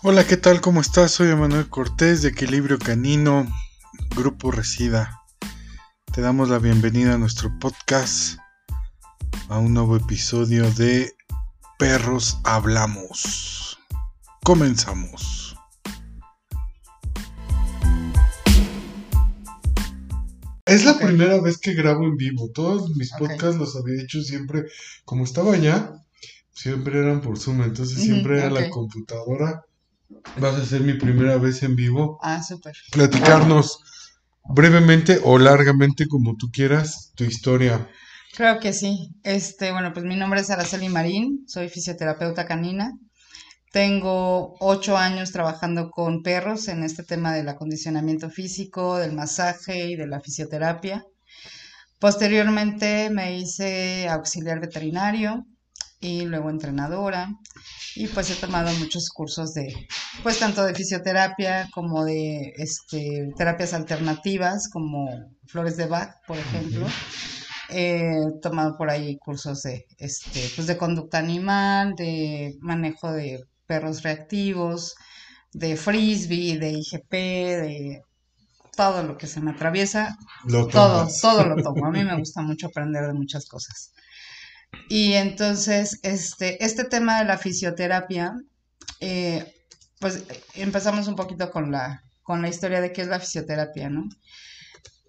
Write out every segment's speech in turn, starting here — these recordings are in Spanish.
Hola, ¿qué tal? ¿Cómo estás? Soy Emanuel Cortés de Equilibrio Canino, Grupo Resida. Te damos la bienvenida a nuestro podcast, a un nuevo episodio de Perros Hablamos. Comenzamos. Es la primera vez que grabo en vivo. Todos mis podcasts los había hecho siempre, como estaba allá, siempre eran por Zoom, entonces siempre era la computadora. Vas a ser mi primera vez en vivo. Ah, súper. Platicarnos brevemente o largamente, como tú quieras, tu historia. Creo que sí. Este, bueno, pues mi nombre es Araceli Marín, soy fisioterapeuta canina. Tengo ocho años trabajando con perros en este tema del acondicionamiento físico, del masaje y de la fisioterapia. Posteriormente me hice auxiliar veterinario y luego entrenadora. Y pues he tomado muchos cursos de pues tanto de fisioterapia como de este, terapias alternativas como flores de Bach por ejemplo. He tomado por ahí cursos de este pues de conducta animal de manejo de perros reactivos de frisbee de IGP de todo lo que se me atraviesa. Todo todo lo tomo. A mí me gusta mucho aprender de muchas cosas y entonces, este, este tema de la fisioterapia, eh, pues empezamos un poquito con la, con la historia de qué es la fisioterapia, ¿no?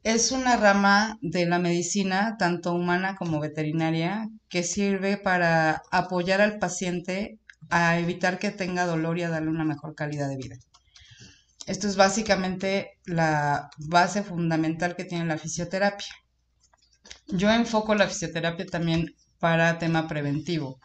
Es una rama de la medicina, tanto humana como veterinaria, que sirve para apoyar al paciente a evitar que tenga dolor y a darle una mejor calidad de vida. Esto es básicamente la base fundamental que tiene la fisioterapia. Yo enfoco la fisioterapia también para tema preventivo.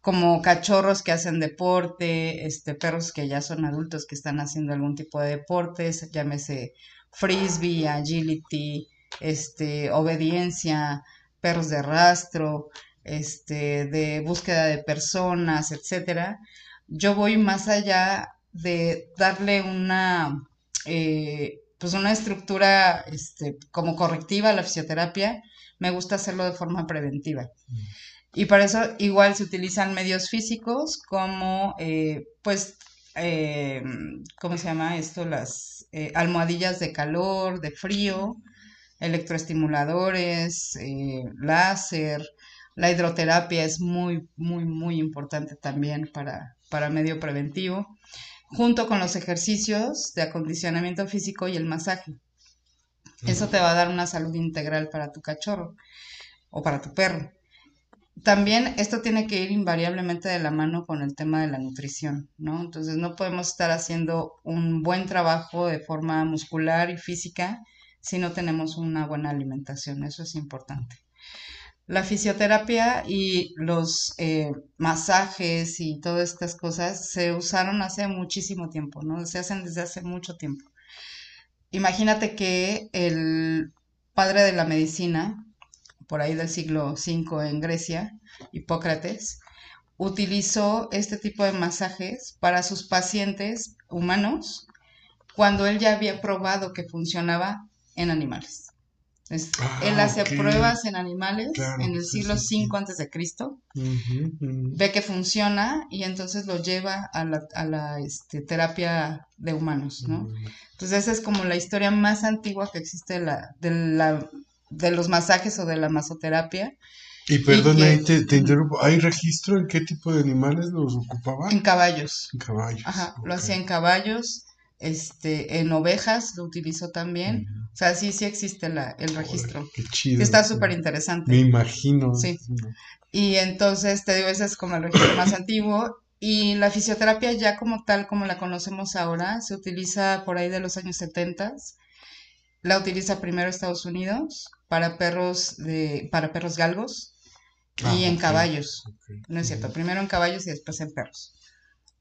Como cachorros que hacen deporte, este, perros que ya son adultos que están haciendo algún tipo de deportes, llámese frisbee, agility, este, obediencia, perros de rastro, este, de búsqueda de personas, etcétera. Yo voy más allá de darle una, eh, pues una estructura este, como correctiva a la fisioterapia, me gusta hacerlo de forma preventiva. Y para eso igual se utilizan medios físicos como, eh, pues, eh, ¿cómo se llama esto? Las eh, almohadillas de calor, de frío, electroestimuladores, láser. La hidroterapia es muy, muy, muy importante también para, para medio preventivo, junto con los ejercicios de acondicionamiento físico y el masaje. Eso te va a dar una salud integral para tu cachorro o para tu perro. También esto tiene que ir invariablemente de la mano con el tema de la nutrición, ¿no? Entonces no podemos estar haciendo un buen trabajo de forma muscular y física si no tenemos una buena alimentación, eso es importante. La fisioterapia y los eh, masajes y todas estas cosas se usaron hace muchísimo tiempo, ¿no? Se hacen desde hace mucho tiempo. Imagínate que el padre de la medicina, por ahí del siglo V en Grecia, Hipócrates, utilizó este tipo de masajes para sus pacientes humanos cuando él ya había probado que funcionaba en animales. Ah, él hace pruebas en animales en el siglo V antes de Cristo, ve que funciona y entonces lo lleva a la, a la este, terapia de humanos, ¿no? Entonces esa es como la historia más antigua que existe de, la, de, la, de los masajes o de la masoterapia. Y perdón, ahí te, interrumpo. ¿Hay registro en qué tipo de animales los ocupaba? En caballos. En caballos. Ajá, lo hacía en caballos, este, en ovejas lo utilizó también. O sea, sí, sí existe la, el registro. qué chido. Está súper interesante. Me imagino. Sí. Y entonces, te digo, ese es como el registro más antiguo. Y la fisioterapia ya como tal, como la conocemos ahora, se utiliza por ahí de los años 70. La utiliza primero Estados Unidos para perros, de, para perros galgos y ah, en caballos. No es cierto, primero en caballos y después en perros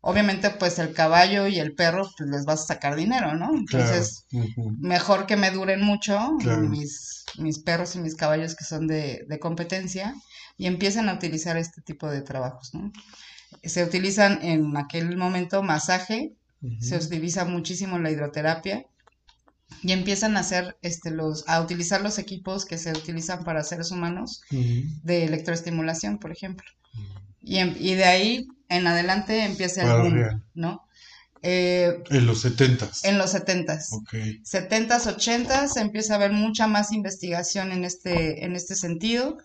obviamente pues el caballo y el perro pues les vas a sacar dinero, ¿no? Entonces, mejor que me duren mucho mis, mis perros y mis caballos que son de, de, competencia y empiezan a utilizar este tipo de trabajos, ¿no? Se utilizan en aquel momento masaje, se utiliza muchísimo la hidroterapia y empiezan a hacer este los a utilizar los equipos que se utilizan para seres humanos de electroestimulación, por ejemplo. y, y de ahí en adelante empieza el boom, real. ¿no? Eh, En los setentas. en los 70s. Ok. 70s, 80s empieza a haber mucha más investigación en este, en este sentido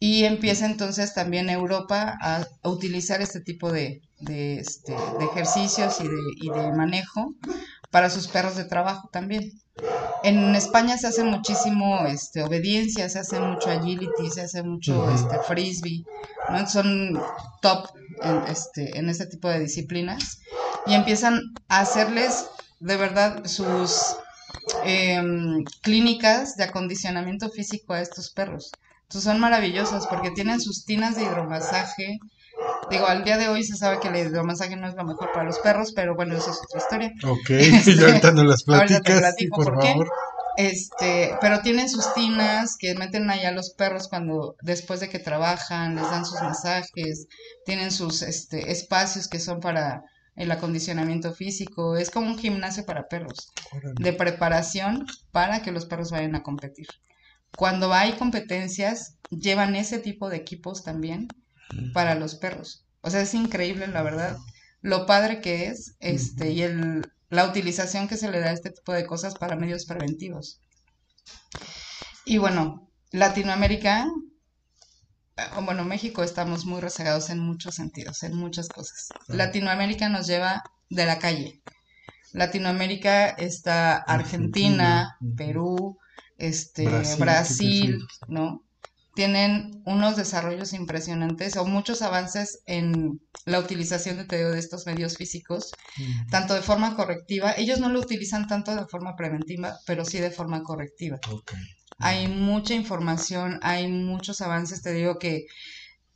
y empieza entonces también Europa a, a utilizar este tipo de, de, este, de ejercicios y de, y de manejo para sus perros de trabajo también. En España se hace muchísimo este, obediencia, se hace mucho agility, se hace mucho este, frisbee, ¿no? son top en este, en este tipo de disciplinas y empiezan a hacerles de verdad sus em, clínicas de acondicionamiento físico a estos perros. Entonces son maravillosas porque tienen sus tinas de hidromasaje. Digo, al día de hoy se sabe que el hidromasaje no es lo mejor para los perros, pero bueno, eso es otra historia. Ok. y ahorita nos las Ahorita te platicas, platico por qué. favor. Este, pero tienen sus tinas que meten allá a los perros cuando después de que trabajan, les dan sus masajes, tienen sus este, espacios que son para el acondicionamiento físico, es como un gimnasio para perros, Órale. de preparación para que los perros vayan a competir. Cuando hay competencias, llevan ese tipo de equipos también para los perros. O sea, es increíble, la verdad, lo padre que es, este, y el, la utilización que se le da a este tipo de cosas para medios preventivos. Y bueno, Latinoamérica, eh, bueno, México estamos muy rezagados en muchos sentidos, en muchas cosas. Latinoamérica nos lleva de la calle. Latinoamérica está Argentina. Perú, este, Brasil. ¿no? Tienen unos desarrollos impresionantes o muchos avances en la utilización de, te digo, de estos medios físicos, tanto de forma correctiva, ellos no lo utilizan tanto de forma preventiva, pero sí de forma correctiva. Hay mucha información, hay muchos avances, te digo que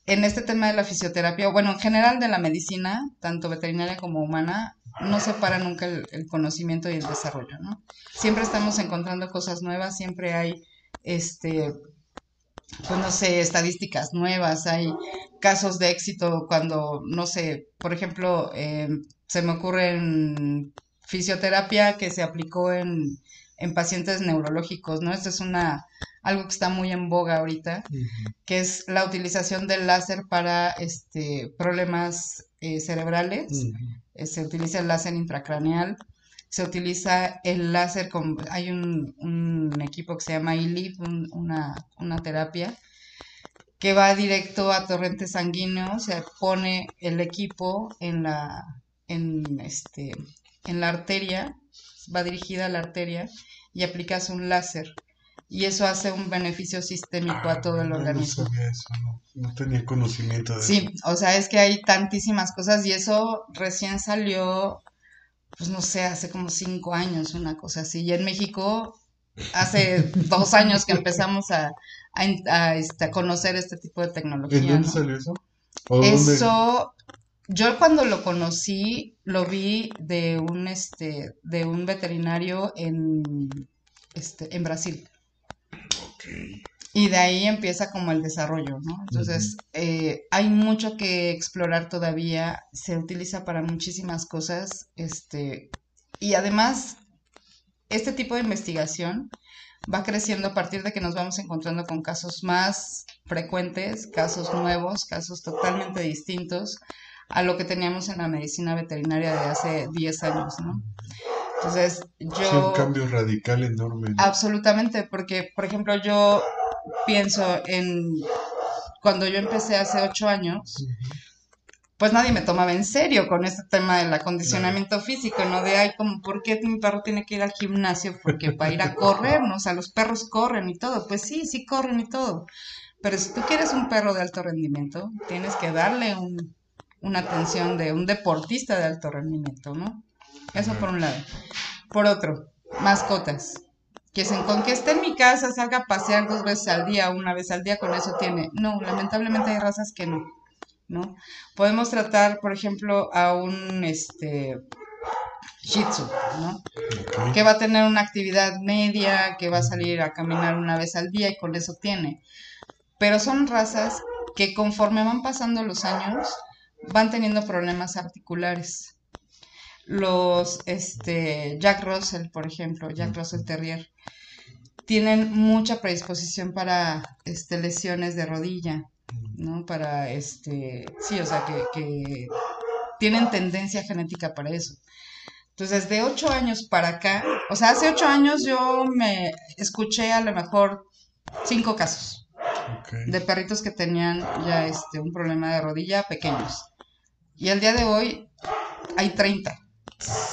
en este tema de la fisioterapia, bueno, en general de la medicina, tanto veterinaria como humana, no se para nunca el, el conocimiento y el desarrollo, ¿no? Siempre estamos encontrando cosas nuevas, siempre hay, este, pues no sé, estadísticas nuevas, hay casos de éxito cuando, no sé, por ejemplo, eh, se me ocurre en fisioterapia que se aplicó en, en pacientes neurológicos, ¿no? Esto es una, algo que está muy en boga ahorita, que es la utilización del láser para este, problemas eh, cerebrales. Eh, se utiliza el láser intracraneal, se utiliza el láser con, hay un, un equipo que se llama ILIP, un- una, una terapia, que va directo a torrente sanguíneo, se pone el equipo en la, en este, en la arteria, va dirigida a la arteria y aplicas un láser. Y eso hace un beneficio sistémico a todo el Ah, no, organismo. No sabía eso, no, no tenía conocimiento de Sí, eso. o sea, es que hay tantísimas cosas y eso recién salió, pues no sé, hace como cinco años, una cosa así. Y en México, hace dos años que empezamos a, a, este, a conocer este tipo de ¿En tecnología, dónde ¿no? salió eso? ¿O dónde? Eso, yo cuando lo conocí, lo vi de un, este, de un veterinario en, este, en Brasil. Ok. Y de ahí empieza como el desarrollo, ¿no? Entonces, eh, hay mucho que explorar todavía, se utiliza para muchísimas cosas, este, y además, este tipo de investigación va creciendo a partir de que nos vamos encontrando con casos más frecuentes, casos nuevos, casos totalmente distintos a lo que teníamos en la medicina veterinaria de hace 10 años, ¿no? Entonces, yo... un cambio radical enorme. ¿no? Absolutamente, porque, por ejemplo, yo pienso en cuando yo empecé hace ocho años, pues nadie me tomaba en serio con este tema del acondicionamiento físico, ¿no? De, ay, como, ¿por qué mi perro tiene que ir al gimnasio? Porque para ir a correr, ¿no? O sea, los perros corren y todo. Pues sí, sí corren y todo. Pero si tú quieres un perro de alto rendimiento, tienes que darle un, una atención de un deportista de alto rendimiento, ¿no? Eso por un lado. Por otro, mascotas. Que se, con que esté en mi casa, salga a pasear dos veces al día, una vez al día, con eso tiene. No, lamentablemente hay razas que no, ¿no? Podemos tratar, por ejemplo, a un este Shih Tzu, ¿no? Que va a tener una actividad media, que va a salir a caminar una vez al día y con eso tiene. Pero son razas que conforme van pasando los años, van teniendo problemas articulares. Los este, Jack Russell, por ejemplo, Jack Russell Terrier, tienen mucha predisposición para este, lesiones de rodilla. ¿no? Para, este, sí, o sea, que, que tienen tendencia genética para eso. Entonces, de ocho años para acá, o sea, hace ocho años yo me escuché a lo mejor cinco casos de perritos que tenían ya este, un problema de rodilla pequeños. Y al día de hoy hay 30,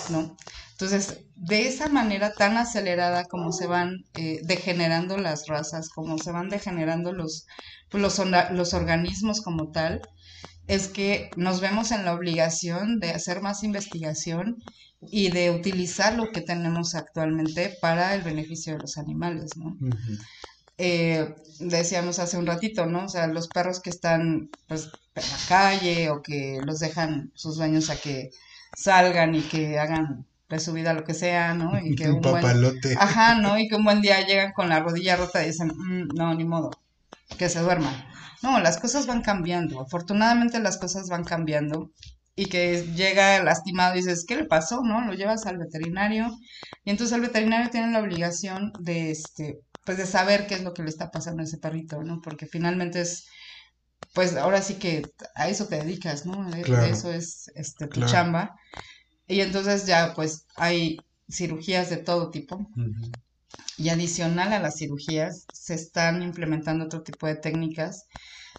¿no? Entonces, de esa manera tan acelerada como se van eh, degenerando las razas, como se van degenerando los, pues, los, los organismos como tal, es que nos vemos en la obligación de hacer más investigación y de utilizar lo que tenemos actualmente para el beneficio de los animales, ¿no? Eh, decíamos hace un ratito, ¿no? O sea, los perros que están pues en la calle o que los dejan sus dueños a que salgan y que hagan de su vida lo que sea, ¿no? Y que un, papalote. Ajá, ¿no? Y que un buen día llegan con la rodilla rota y dicen, mm, no, ni modo, que se duerman. No, las cosas van cambiando. Afortunadamente las cosas van cambiando y que llega lastimado y dices, ¿qué le pasó? ¿No? Lo llevas al veterinario y entonces el veterinario tiene la obligación de, este, pues de saber qué es lo que le está pasando a ese perrito, ¿no? Porque finalmente es, pues ahora sí que a eso te dedicas, ¿no? Eso es este, tu chamba. Y entonces ya pues hay cirugías de todo tipo. Y adicional a las cirugías, se están implementando otro tipo de técnicas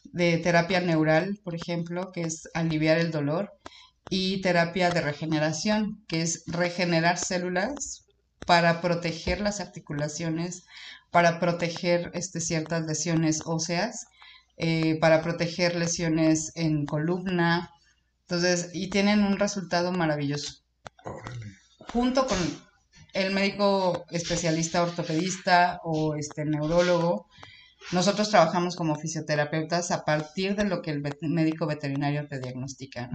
de terapia neural, por ejemplo, que es aliviar el dolor, y terapia de regeneración, que es regenerar células para proteger las articulaciones, para proteger este, ciertas lesiones óseas, eh, para proteger lesiones en columna. Entonces, y tienen un resultado maravilloso. Junto con el médico especialista ortopedista o este neurólogo, nosotros trabajamos como fisioterapeutas a partir de lo que el médico veterinario te diagnostica.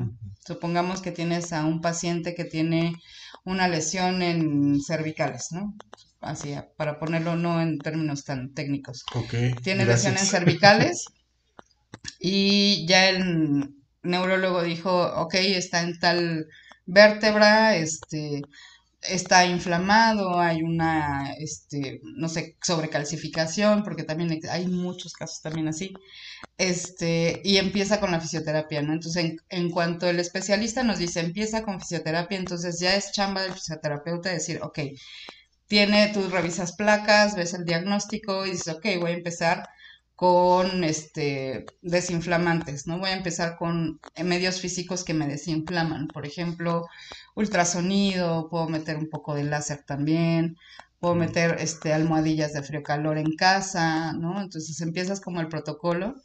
Supongamos que tienes a un paciente que tiene una lesión en cervicales, ¿no? Así, para ponerlo no en términos tan técnicos. tiene lesión en cervicales y ya el neurólogo dijo, ok, está en tal vértebra, este, está inflamado, hay una, este, no sé, sobrecalcificación, porque también hay muchos casos también así, este, y empieza con la fisioterapia, ¿no? Entonces, en, en, cuanto el especialista nos dice, empieza con fisioterapia, entonces ya es chamba del fisioterapeuta decir, ok, tiene, tú revisas placas, ves el diagnóstico y dices, ok, voy a empezar con este desinflamantes, ¿no? Voy a empezar con medios físicos que me desinflaman, por ejemplo, ultrasonido, puedo meter un poco de láser también, puedo meter este almohadillas de frío calor en casa, ¿no? Entonces empiezas como el protocolo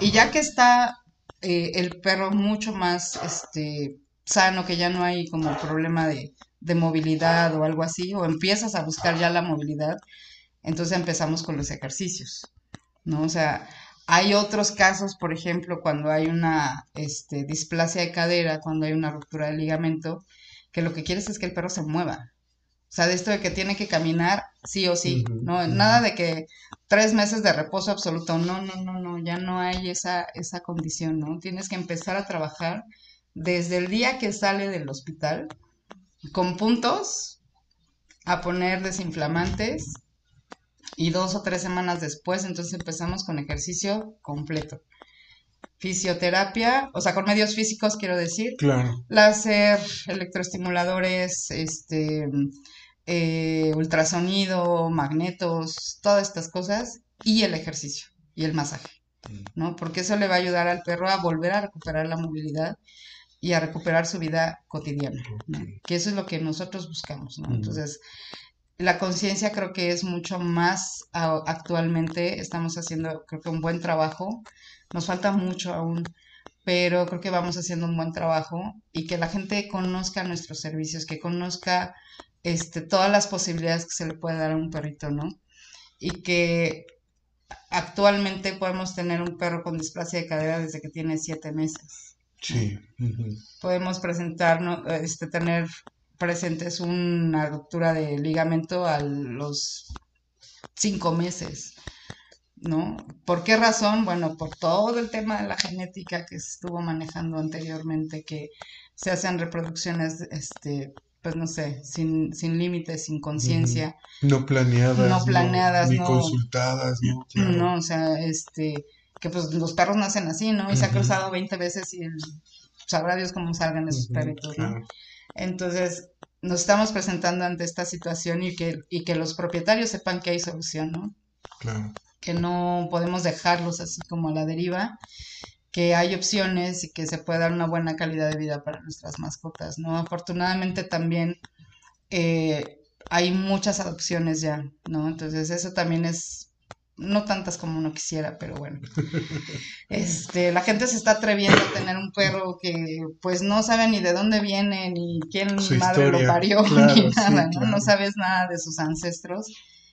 y ya que está eh, el perro mucho más este sano, que ya no hay como problema de, de movilidad o algo así, o empiezas a buscar ya la movilidad, entonces empezamos con los ejercicios. ¿No? O sea, hay otros casos, por ejemplo, cuando hay una este, displasia de cadera, cuando hay una ruptura de ligamento, que lo que quieres es que el perro se mueva. O sea, de esto de que tiene que caminar sí o sí, ¿no? Nada de que tres meses de reposo absoluto, no, no, no, no, ya no hay esa, esa condición, ¿no? Tienes que empezar a trabajar desde el día que sale del hospital, con puntos, a poner desinflamantes, y dos o tres semanas después, entonces empezamos con ejercicio completo. Fisioterapia, o sea, con medios físicos quiero decir. Claro. Láser, electroestimuladores, este, eh, ultrasonido, magnetos, todas estas cosas y el ejercicio y el masaje. ¿no? Porque eso le va a ayudar al perro a volver a recuperar la movilidad y a recuperar su vida cotidiana, que eso es lo que nosotros buscamos, ¿no? Entonces, la conciencia creo que es mucho más actualmente. Estamos haciendo, creo que un buen trabajo. Nos falta mucho aún, pero creo que vamos haciendo un buen trabajo y que la gente conozca nuestros servicios, que conozca este, todas las posibilidades que se le puede dar a un perrito, ¿no? Y que actualmente podemos tener un perro con displasia de cadera desde que tiene siete meses. Sí. Podemos presentarnos, este, tener presentes una ruptura de ligamento a los cinco meses, ¿no? ¿Por qué razón? Bueno, por todo el tema de la genética que se estuvo manejando anteriormente, que se hacen reproducciones, este, pues no sé, sin, sin límites, sin conciencia. No planeadas. No planeadas, Ni consultadas, ¿no? No, o sea, este, que pues los perros nacen así, ¿no? Y se ha cruzado 20 veces y sabrá Dios cómo salgan esos perritos, ¿no? Entonces, nos estamos presentando ante esta situación y que, y que los propietarios sepan que hay solución, ¿no? Claro. Que no podemos dejarlos así como a la deriva, que hay opciones y que se puede dar una buena calidad de vida para nuestras mascotas, ¿no? Afortunadamente también eh, hay muchas adopciones ya, ¿no? Entonces eso también es no tantas como uno quisiera, pero bueno. Este, la gente se está atreviendo a tener un perro que pues no sabe ni de dónde viene, ni quién madre lo parió, ni nada, ¿no? No sabes nada de sus ancestros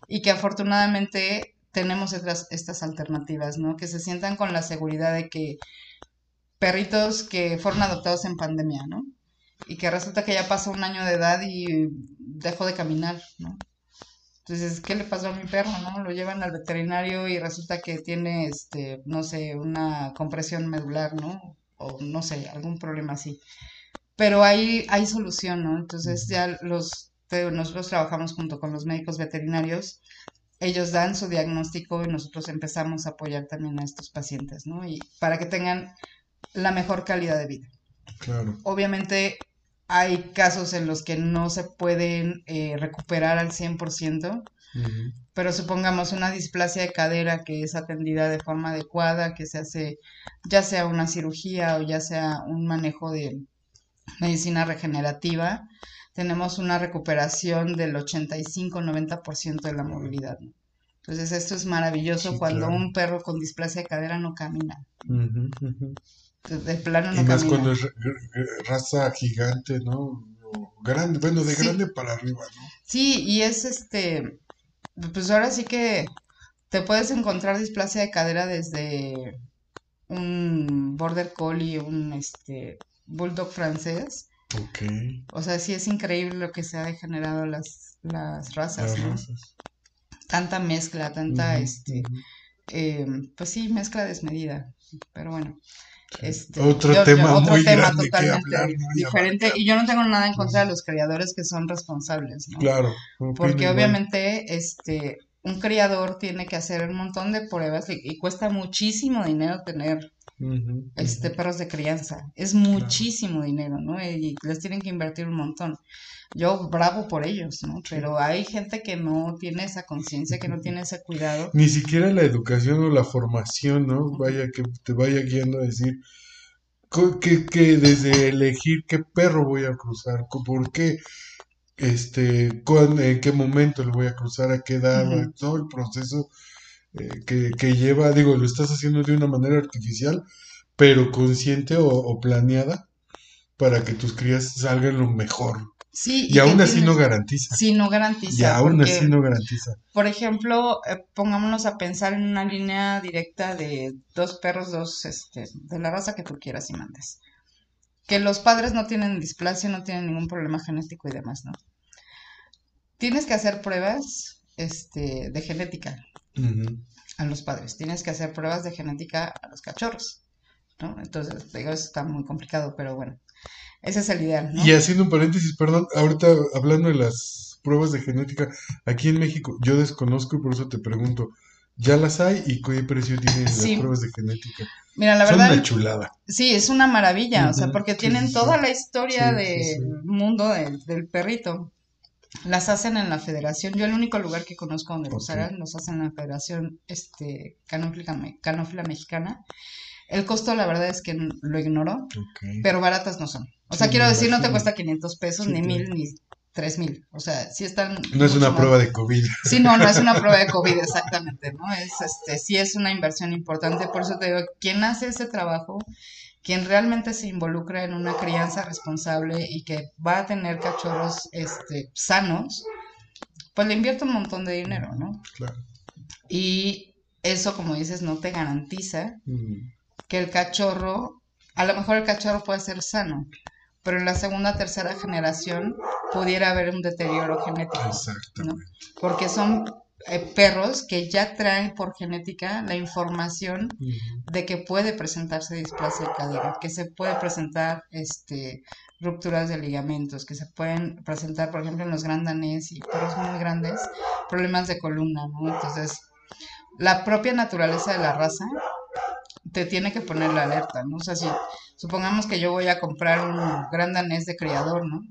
y que afortunadamente tenemos estas, estas alternativas, ¿no? Que se sientan con la seguridad de que perritos que fueron adoptados en pandemia, ¿no? Y que resulta que ya pasó un año de edad y dejó de caminar, ¿no? Entonces, ¿qué le pasó a mi perro, no? Lo llevan al veterinario y resulta que tiene, este, no sé, una compresión medular, ¿no? O no sé, algún problema así. Pero hay, hay solución, ¿no? Entonces ya los, nosotros trabajamos junto con los médicos veterinarios, ellos dan su diagnóstico y nosotros empezamos a apoyar también a estos pacientes, ¿no? Y para que tengan la mejor calidad de vida. Claro. Obviamente hay casos en los que no se pueden eh, recuperar al 100%, pero supongamos una displasia de cadera que es atendida de forma adecuada, que se hace ya sea una cirugía o ya sea un manejo de medicina regenerativa, tenemos una recuperación del 85-90% de la movilidad. Entonces esto es maravilloso cuando un perro con displasia de cadera no camina de plano no y más cuando es raza gigante, ¿no? grande, bueno, de grande para arriba, ¿no? Sí, y es este, pues ahora sí que te puedes encontrar displasia de cadera desde un border collie, un este bulldog francés. Ok. O sea, sí es increíble lo que se ha degenerado las, las razas, ¿no? Tanta mezcla, tanta, este, eh, pues sí, mezcla desmedida, pero bueno. Este, otro tema muy totalmente diferente y yo no tengo nada en contra de los criadores que son responsables, ¿no? Claro. Porque obviamente este un criador tiene que hacer un montón de pruebas y, cuesta muchísimo dinero tener este perros de crianza. Es muchísimo dinero, ¿no? Y les tienen que invertir un montón yo bravo por ellos, ¿no? Pero hay gente que no tiene esa conciencia, que no tiene ese cuidado. Ni siquiera la educación o la formación, ¿no? Vaya que te vaya guiando a decir que, que desde elegir qué perro voy a cruzar, por qué, este, en qué momento lo voy a cruzar, a qué edad, todo el proceso eh, que, que, lleva, digo, lo estás haciendo de una manera artificial, pero consciente o, o planeada para que tus crías salgan lo mejor. Sí, y, aún así no garantiza. Sí, no garantiza. Y aún así no garantiza. Por ejemplo, eh, pongámonos a pensar en una línea directa de dos perros, dos, este, de la raza que tú quieras y mandes. Que los padres no tienen displasia, no tienen ningún problema genético y demás, ¿no? Tienes que hacer pruebas este, de genética a los padres. Tienes que hacer pruebas de genética a los cachorros, ¿no? Entonces, digo, eso está muy complicado, pero bueno. Ese es el ideal. Y haciendo un paréntesis, perdón, ahorita hablando de las pruebas de genética, aquí en México yo desconozco y por eso te pregunto, ¿ya las hay y qué precio tienen las pruebas de genética? Mira, la verdad. Es una chulada. Sí, es una maravilla, o sea, porque tienen toda la historia del mundo del, perrito. Las hacen en la federación. Yo el único lugar que conozco donde los hagan, los hacen en la federación este, canófila mexicana. El costo, la verdad es que lo ignoro, pero baratas no son. O sea, quiero decir, no te cuesta 500 pesos, ni mil, ni tres mil. O sea, sí están. No es una prueba de COVID. Sí, no, no es una prueba de COVID, exactamente, ¿no? Es, este, sí es una inversión importante. Por eso te digo, quien hace ese trabajo, quien realmente se involucra en una crianza responsable y que va a tener cachorros este, sanos, pues le invierte un montón de dinero, ¿no? Claro. Y eso, como dices, no te garantiza que el cachorro, a lo mejor el cachorro puede ser sano, pero en la segunda, tercera generación pudiera haber un deterioro genético. Exactamente. Porque son eh, perros que ya traen por genética la información de que puede presentarse displasia de cadera, que se puede presentar este rupturas de ligamentos, que se pueden presentar, por ejemplo, en los grandanés y perros muy grandes, problemas de columna, ¿no? Entonces, la propia naturaleza de la raza te tiene que poner la alerta, ¿no? O sea, si supongamos que yo voy a comprar un gran danés de criador, ¿no?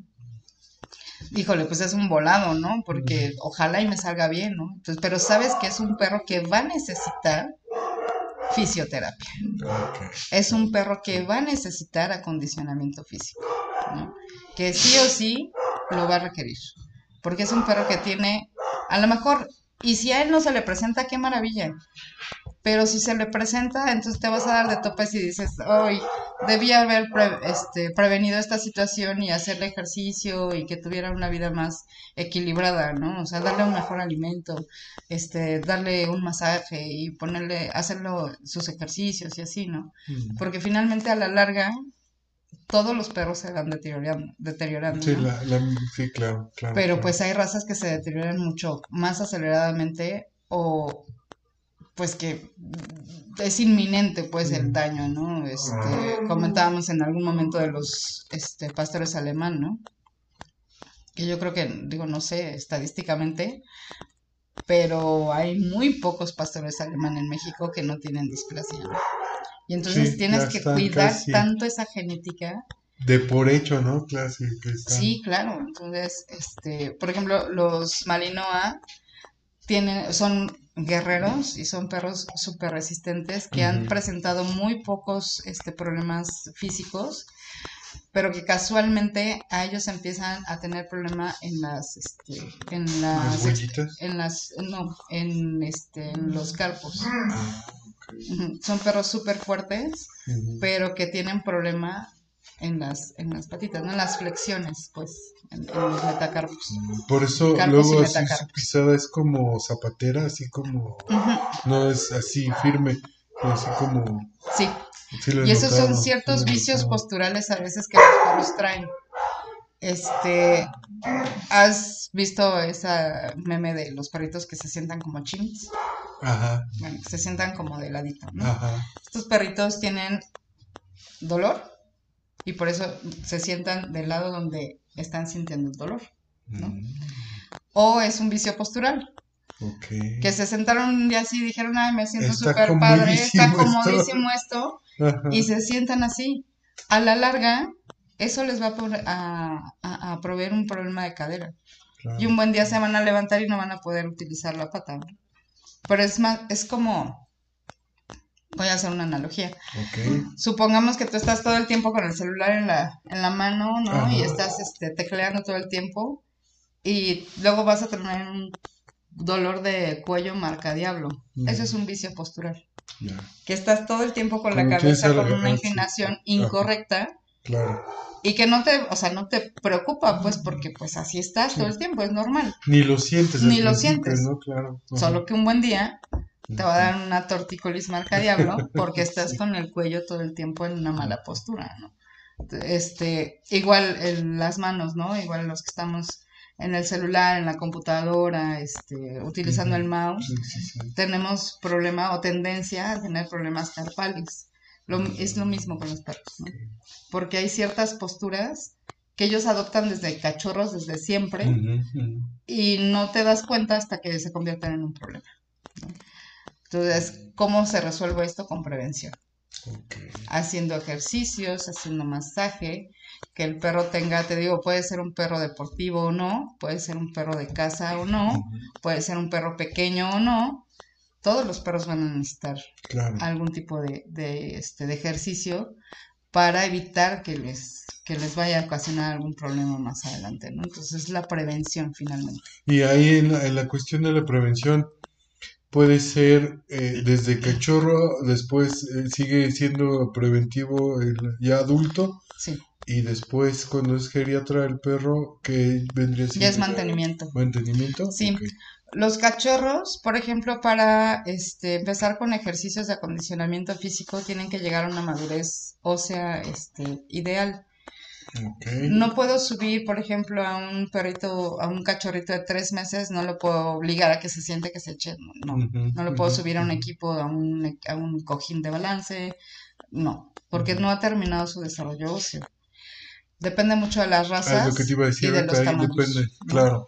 Híjole, pues es un volado, ¿no? Porque ojalá y me salga bien, ¿no? Entonces, pero sabes que es un perro que va a necesitar fisioterapia. Es un perro que va a necesitar acondicionamiento físico, ¿no? Que sí o sí lo va a requerir. Porque es un perro que tiene, a lo mejor, y si a él no se le presenta, qué maravilla. Pero si se le presenta, entonces te vas a dar de topes y dices, hoy debía haber este, prevenido esta situación y hacerle ejercicio y que tuviera una vida más equilibrada, ¿no? O sea, darle un mejor alimento, este, darle un masaje y ponerle, hacerlo sus ejercicios y así, ¿no? Mm. Porque finalmente a la larga todos los perros se van deteriorando. deteriorando sí, sí, claro, claro. Pero pues hay razas que se deterioran mucho más aceleradamente o pues que es inminente pues el daño, ¿no? Este, comentábamos en algún momento de los este, pastores alemán, ¿no? Que yo creo que, digo, no sé, estadísticamente, pero hay muy pocos pastores alemán en México que no tienen displasia. Y entonces tienes que cuidar tanto esa genética. De por hecho, ¿no? Sí, claro. Entonces, este, por ejemplo, los Malinois tienen, son guerreros y son perros súper resistentes que han presentado muy pocos este, problemas físicos, pero que casualmente a ellos empiezan a tener problema en las, este, en las, en las, no, en este, en los carpos. Ah, son perros súper fuertes, pero que tienen problema en las, en las patitas, ¿no? En las flexiones, pues, en, los metacarpos. Por eso luego así su pisada es como zapatera, así como, no es así firme, así como... Sí, y esos son ciertos vicios posturales a veces que los perros traen. Este, ¿has visto esa meme de los perritos que se sientan como chins? Ajá. Bueno, que se sientan como de ladito, ¿no? Ajá. Estos perritos tienen dolor y por eso se sientan del lado donde están sintiendo el dolor, ¿no? Mm. O es un vicio postural. Okay. Que se sentaron un día así y dijeron, ay, me siento súper padre, está comodísimo esto, y se sientan así. A la larga, eso les va a, a, proveer un problema de cadera. Y un buen día se van a levantar y no van a poder utilizar la pata. Pero es más, es como, Voy a hacer una analogía. Supongamos que tú estás todo el tiempo con el celular en la, en la mano, ¿no? Y estás este, tecleando todo el tiempo y luego vas a tener un dolor de cuello marca diablo. Eso es un vicio postural. Que estás todo el tiempo con la cabeza con una inclinación incorrecta. Claro. Y que no te, o sea, no te preocupa, pues, porque pues así estás todo el tiempo, es normal. Ni lo sientes. Ni lo sientes. ¿no? Claro. Solo que un buen día te va a dar una tortícolis marca diablo porque estás con el cuello todo el tiempo en una mala postura, ¿no? Este, igual en las manos, ¿no? Igual los que estamos en el celular, en la computadora, este, utilizando el mouse, tenemos problema o tendencia a tener problemas carpales. es lo mismo con los perros, ¿no? Porque hay ciertas posturas que ellos adoptan desde cachorros, desde siempre, y no te das cuenta hasta que se convierten en un problema. Entonces, ¿cómo se resuelve esto con prevención? Haciendo ejercicios, haciendo masaje, que el perro tenga, te digo, puede ser un perro deportivo o no, puede ser un perro de casa o no, puede ser un perro pequeño o no. Todos los perros van a necesitar algún tipo de, este, de ejercicio para evitar que les, que les vaya a ocasionar algún problema más adelante, ¿no? Entonces es la prevención finalmente. Y ahí en la cuestión de la prevención, puede ser eh, desde cachorro, después eh, sigue siendo preventivo el ya adulto. Sí. Y después, cuando es geriatra el perro, que vendría siendo? Ya es mantenimiento. ¿Mantenimiento? Sí. Los cachorros, por ejemplo, para este, empezar con ejercicios de acondicionamiento físico, tienen que llegar a una madurez ósea este, ideal. No puedo subir, por ejemplo, a un perrito, a un cachorrito de tres meses, no lo puedo obligar a que se siente que se eche, no, no lo puedo subir a un equipo, a un, a un cojín de balance, no, porque no ha terminado su desarrollo óseo. Depende mucho de las razas y de los tamaños. claro.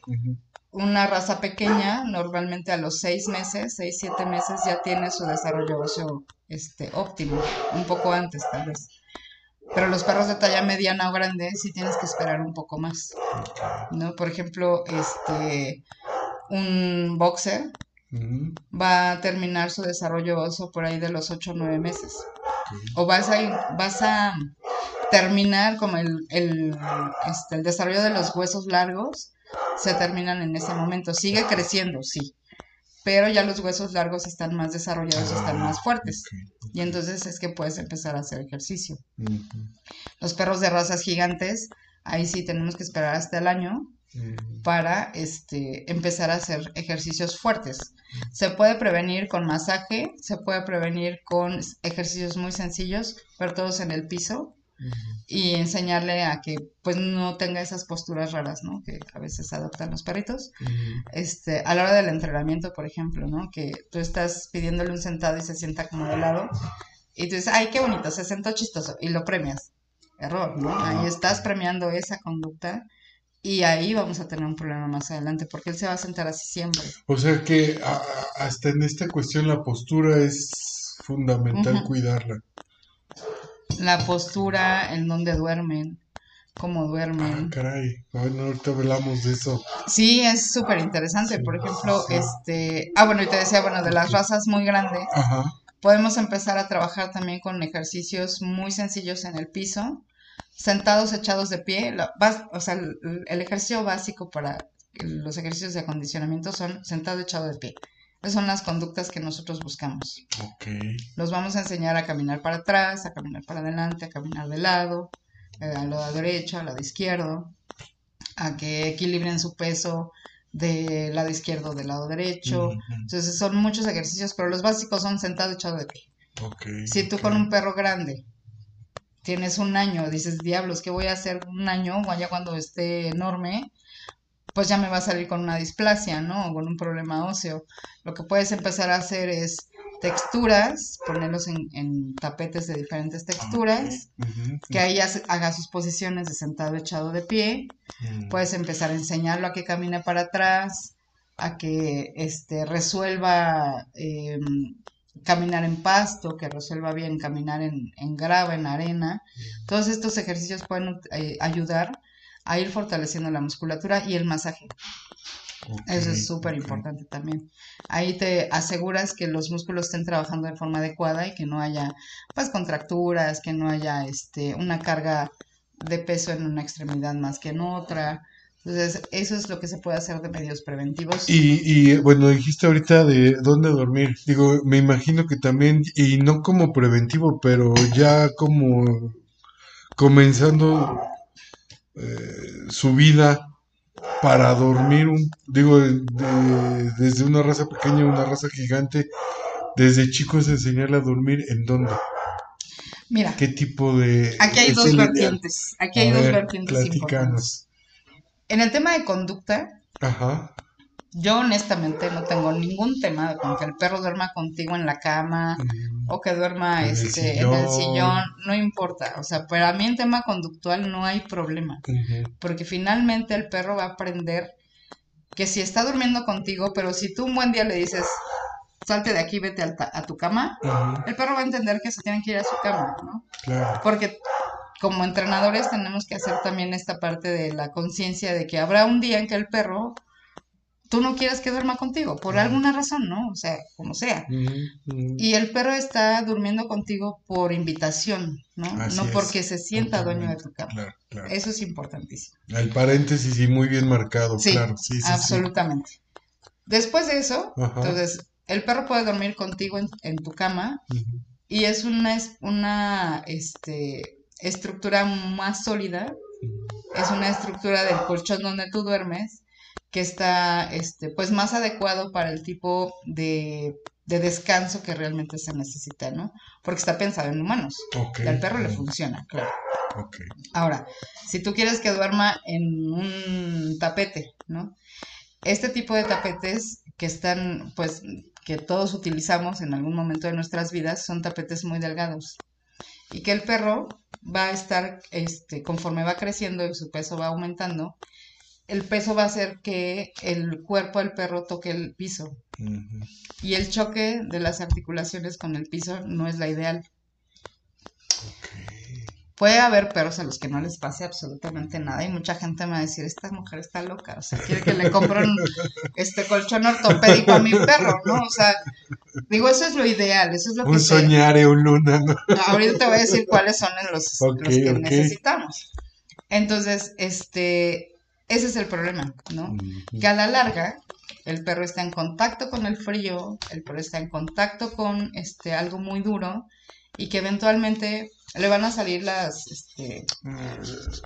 Una raza pequeña, normalmente a los seis meses, seis, siete meses, ya tiene su desarrollo óseo este, óptimo, un poco antes tal vez. Pero los perros de talla mediana o grande sí tienes que esperar un poco más, ¿no? Por ejemplo, este, un boxer va a terminar su desarrollo óseo por ahí de los 8 o 9 meses. O vas a, vas a terminar como el, el, este, el desarrollo de los huesos largos, se terminan en ese momento. Sigue creciendo, sí, pero ya los huesos largos están más desarrollados, están más fuertes. Y entonces es que puedes empezar a hacer ejercicio. Los perros de razas gigantes, ahí sí tenemos que esperar hasta el año para este, empezar a hacer ejercicios fuertes. Se puede prevenir con masaje, se puede prevenir con ejercicios muy sencillos, pero todos en el piso Y enseñarle a que pues no tenga esas posturas raras, ¿no? Que a veces adoptan los perritos. Este, a la hora del entrenamiento, por ejemplo, ¿no? Que tú estás pidiéndole un sentado y se sienta como de lado y tú dices, ay, qué bonito, se sentó chistoso y lo premias. Error, ¿no? Ahí estás premiando esa conducta y ahí vamos a tener un problema más adelante porque él se va a sentar así siempre. O sea que a- hasta en esta cuestión la postura es fundamental cuidarla. La postura, en donde duermen, cómo Ah, duermen. caray. Bueno, ahorita hablamos de eso. Sí, es súper interesante. Sí, Por ejemplo, sí. este, ah, bueno, y te decía, bueno, de las razas muy grandes, Ajá. podemos empezar a trabajar también con ejercicios muy sencillos en el piso, sentados, echados de pie. La- bas- o sea, el, el ejercicio básico para los ejercicios de acondicionamiento son sentado, echado de pie. Son las conductas que nosotros buscamos. Ok. Los vamos a enseñar a caminar para atrás, a caminar para adelante, a caminar de lado, eh, al lado derecho, al lado izquierdo, a que equilibren su peso del lado izquierdo del lado derecho. Entonces son muchos ejercicios, pero los básicos son sentado, echado de pie. Ok. Si tú con un perro grande tienes un año, dices, diablos, ¿qué voy a hacer un año allá cuando esté enorme? Pues ya me va a salir con una displasia, ¿no? O con un problema óseo. Lo que puedes empezar a hacer es texturas, ponerlos en, en tapetes de diferentes texturas, Ujú. que ahí haga sus posiciones de sentado, echado de pie. Ujú. Puedes empezar a enseñarlo a que camine para atrás, a que este, resuelva eh, caminar en pasto, que resuelva bien caminar en, en grava, en arena. Todos estos ejercicios pueden eh, ayudar a ir fortaleciendo la musculatura y el masaje. Eso es súper importante también. Ahí te aseguras que los músculos estén trabajando de forma adecuada y que no haya pues contracturas, que no haya este una carga de peso en una extremidad más que en otra. Entonces, eso es lo que se puede hacer de medios preventivos. Y, y bueno, dijiste ahorita de dónde dormir. Digo, me imagino que también, y no como preventivo, pero ya como comenzando eh, su vida para dormir, un, digo, de- desde una raza pequeña a una raza gigante, desde chicos enseñarle a dormir en dónde, Mira, qué tipo de... aquí hay dos vertientes. Aquí A hay dos ver, vertientes importantes. En el tema de conducta, Ajá. Yo honestamente no tengo ningún tema con que el perro duerma contigo en la cama, Mm, o que duerma En el este, en el sillón. no importa. O sea, para mí en tema conductual no hay problema, porque finalmente el perro va a aprender que si está durmiendo contigo, pero si tú un buen día le dices, salte de aquí, vete a tu cama, el perro va a entender que se tiene que ir a su cama, ¿no? claro. Porque como entrenadores tenemos que hacer también esta parte de la conciencia de que habrá un día en que el perro, tú no quieres que duerma contigo, por alguna razón, ¿no? O sea, como sea. Y el perro está durmiendo contigo por invitación, ¿no? Así no es, porque se sienta dueño de tu cama. Claro, claro. Eso es importantísimo. El paréntesis y muy bien marcado, Sí, claro. Sí, sí, sí. absolutamente. Después de eso, Ajá. entonces, el perro puede dormir contigo en, en tu cama y es una, es- una este, estructura más sólida, es una estructura del colchón donde tú duermes que está este, pues más adecuado para el tipo de, de descanso que realmente se necesita, ¿no? Porque está pensado en humanos. Ok. Y al perro le funciona, claro. Ahora, si tú quieres que duerma en un tapete, ¿no? Este tipo de tapetes que están, pues, que todos utilizamos en algún momento de nuestras vidas, son tapetes muy delgados. Y que el perro va a estar, este, conforme va creciendo y su peso va aumentando, el peso va a hacer que el cuerpo del perro toque el piso. Y el choque de las articulaciones con el piso no es la ideal. Puede haber perros a los que no les pase absolutamente nada y mucha gente me va a decir, esta mujer está loca, o sea, quiere que le compre un este colchón ortopédico a mi perro, ¿no? O sea, digo, eso es lo ideal, eso es lo que Un soñare, un luna, ¿no? Ahorita te voy a decir cuáles son los, que necesitamos. Entonces, este, ese es el problema, ¿no? Que a la larga el perro está en contacto con el frío, el perro está en contacto con este, algo muy duro y que eventualmente le van a salir las, este,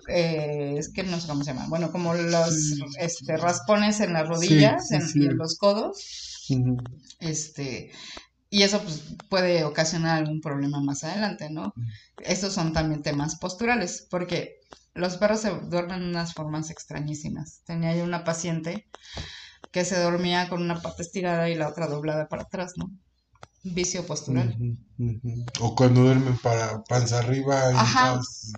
eh, es que no sé cómo se llaman, bueno, como los Sí. este, raspones en las rodillas sí, en- sí. y en los codos, este, y eso pues, puede ocasionar algún problema más adelante, ¿no? Estos son también temas posturales, porque los perros se duermen de unas formas extrañísimas. Tenía yo una paciente que se dormía con una pata estirada y la otra doblada para atrás, ¿no? Vicio postural. O cuando duermen para panza arriba. y Ajá. más,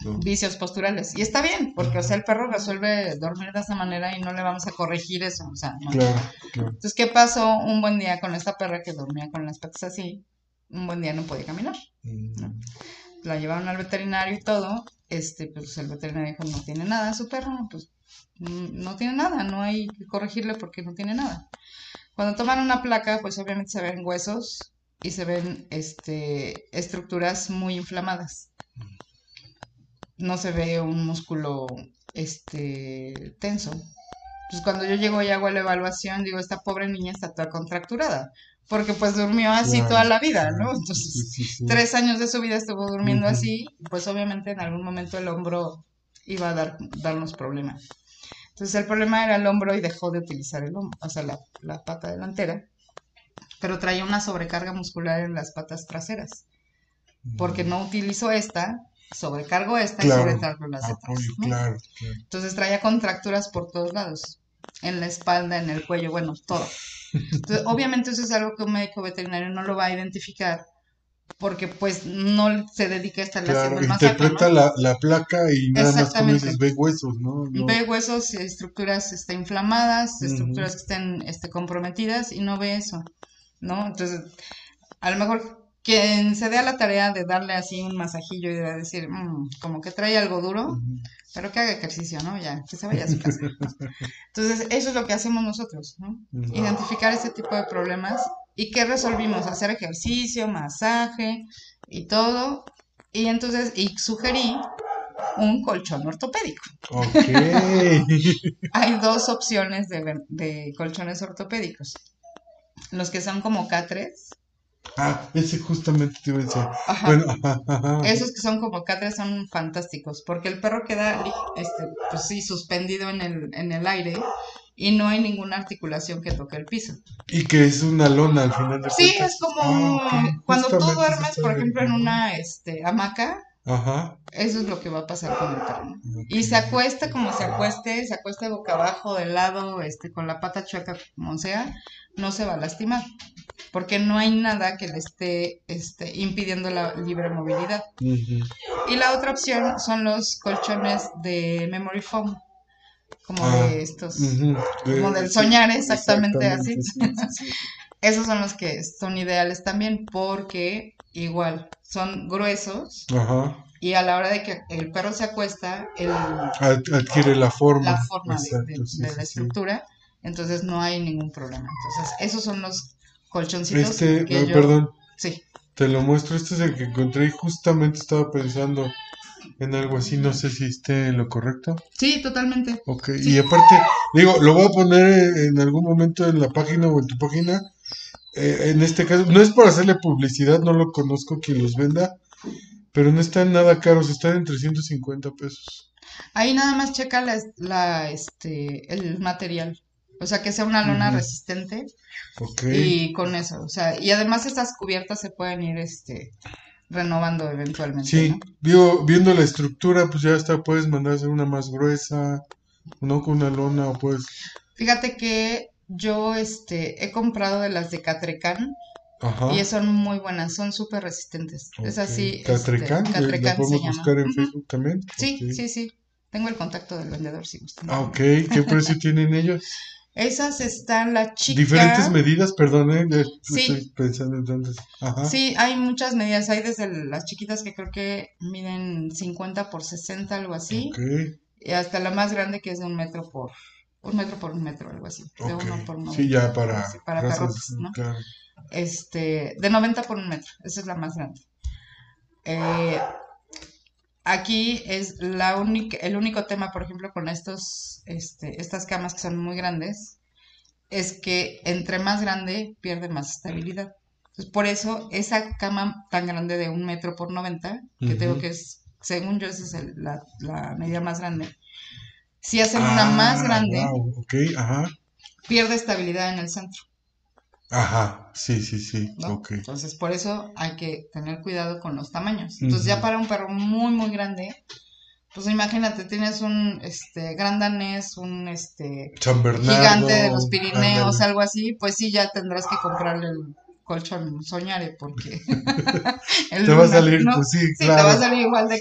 ¿no? Vicios posturales. Y está bien, porque o sea, el perro resuelve dormir de esa manera y no le vamos a corregir eso. O sea, no. Claro, claro. Entonces, ¿qué pasó un buen día con esta perra que dormía con las patas así? Un buen día no podía caminar. La llevaron al veterinario y todo, este, pues el veterinario dijo, no tiene nada su perro, pues mm, no tiene nada, no hay que corregirle porque no tiene nada. Cuando toman una placa, pues obviamente se ven huesos y se ven este, estructuras muy inflamadas. No se ve un músculo este, tenso. Pues cuando yo llego y hago la evaluación, digo, esta pobre niña está toda contracturada, porque pues durmió así Claro, toda la vida. ¿no? Entonces, sí, sí. tres años de su vida estuvo durmiendo así, pues obviamente en algún momento el hombro iba a dar, darnos problemas. Entonces el problema era el hombro y dejó de utilizar el hombro, o sea, la, la pata delantera, pero traía una sobrecarga muscular en las patas traseras, porque no utilizó esta, sobrecargó esta Claro. y sobrecargó las. Apoyo, ¿no? claro, claro. Entonces traía contracturas por todos lados, en la espalda, en el cuello, bueno, todo. Entonces, obviamente eso es algo que un médico veterinario no lo va a identificar porque pues no se dedica a estarle Claro, haciendo el masaje, interpreta ¿no? la, la placa y nada más como dices, ve huesos, ¿no? No. Ve huesos, estructuras este, inflamadas, estructuras que estén este, comprometidas y no ve eso, ¿no? Entonces, a lo mejor quien se dé a la tarea de darle así un masajillo y de decir, "Mm, como que trae algo duro. Pero que haga ejercicio, ¿no? Ya, que se vaya a su casa. Entonces, eso es lo que hacemos nosotros, ¿no? Identificar ese tipo de problemas y qué resolvimos, hacer ejercicio, masaje y todo. Y entonces, y sugerí un colchón ortopédico. Ok. Hay dos opciones de, de colchones ortopédicos. Los que son como K3. Ah, ese justamente te iba a decir. Ajá. Bueno, ajá, ajá. Esos que son como K3 son fantásticos, porque el perro queda, este, pues sí, suspendido en el, en el aire y no hay ninguna articulación que toque el piso. Y que es una lona al final de Sí, cuentas. es como Ah, cuando tú Justamente duermes, eso por ejemplo, en una este, hamaca, Ajá. eso es lo que va a pasar con el perro. Y se acuesta como se acueste, se acueste boca abajo, de lado, este, con la pata chueca, como sea, no se va a lastimar, porque no hay nada que le esté este, impidiendo la libre movilidad. Y la otra opción son los colchones de memory foam, como Ah, de estos, como del soñar exactamente, así. exactamente, sí, sí, sí. Esos son los que son ideales también, porque igual son gruesos Ajá. y a la hora de que el perro se acuesta, el, Ad- adquiere la forma. la forma de, Exacto, de- la estructura, entonces no hay ningún problema. Entonces, esos son los colchoncitos Este, que eh, yo... perdón, Sí, te lo muestro. Este es el que encontré y justamente estaba pensando en algo así. No sé si esté en lo correcto. sí, totalmente. Ok, Sí. y aparte, digo, lo voy a poner eh, en algún momento en la página o en tu página. Eh, en este caso, no es para hacerle publicidad, no lo conozco quien los venda, pero no están nada caros, están en 350 pesos. Ahí nada más checa la, la, este, el material. O sea, que sea una lona resistente Ok, y con eso. O sea, y además estas cubiertas se pueden ir este, renovando eventualmente. sí, ¿no? digo, viendo la estructura, pues ya hasta puedes mandar a hacer una más gruesa, no con una lona, o pues, Fíjate que yo este, he comprado de las de Catrecan ajá. y son muy buenas, son súper resistentes. Es así. Catrecán, este, ¿la Catrecán se podemos llama. buscar en Ujú. Facebook también? Sí, sí, sí. Tengo el contacto del vendedor si gustan. Ah, ok. ¿Qué precio tienen ellos? Esas están la chica. Diferentes medidas, perdón, eh, Sí. estoy pensando entonces. Ajá. Sí, hay muchas medidas. Hay desde las chiquitas que creo que miden 50 por 60, algo así. Ok, Y hasta la más grande que es de un metro por un metro por un metro, algo así. De uno por uno. Sí, ya para, Sí, para razas, perrotes, ¿no? claro. Este, de 90 por un metro. Esa es la más grande. Eh, aquí es la única, el único tema, por ejemplo, con estos, este, estas camas que son muy grandes, es que entre más grande pierde más estabilidad. Entonces, por eso esa cama tan grande de un metro por 90, que tengo que es, según yo, esa es el- la, la medida más grande. Si hacen una Ah, más grande, wow, ok, ajá. pierde estabilidad en el centro. Ajá, sí, sí, sí, ¿no? ok. Entonces, por eso hay que tener cuidado con los tamaños. Entonces, ya para un perro muy, muy grande, pues imagínate, tienes un este gran danés, un este gigante de los Pirineos, ándale. algo así, pues sí, ya tendrás que comprarle el colchón soñare porque Te va a salir, ¿no? pues sí, Sí, te va a claro. salir igual de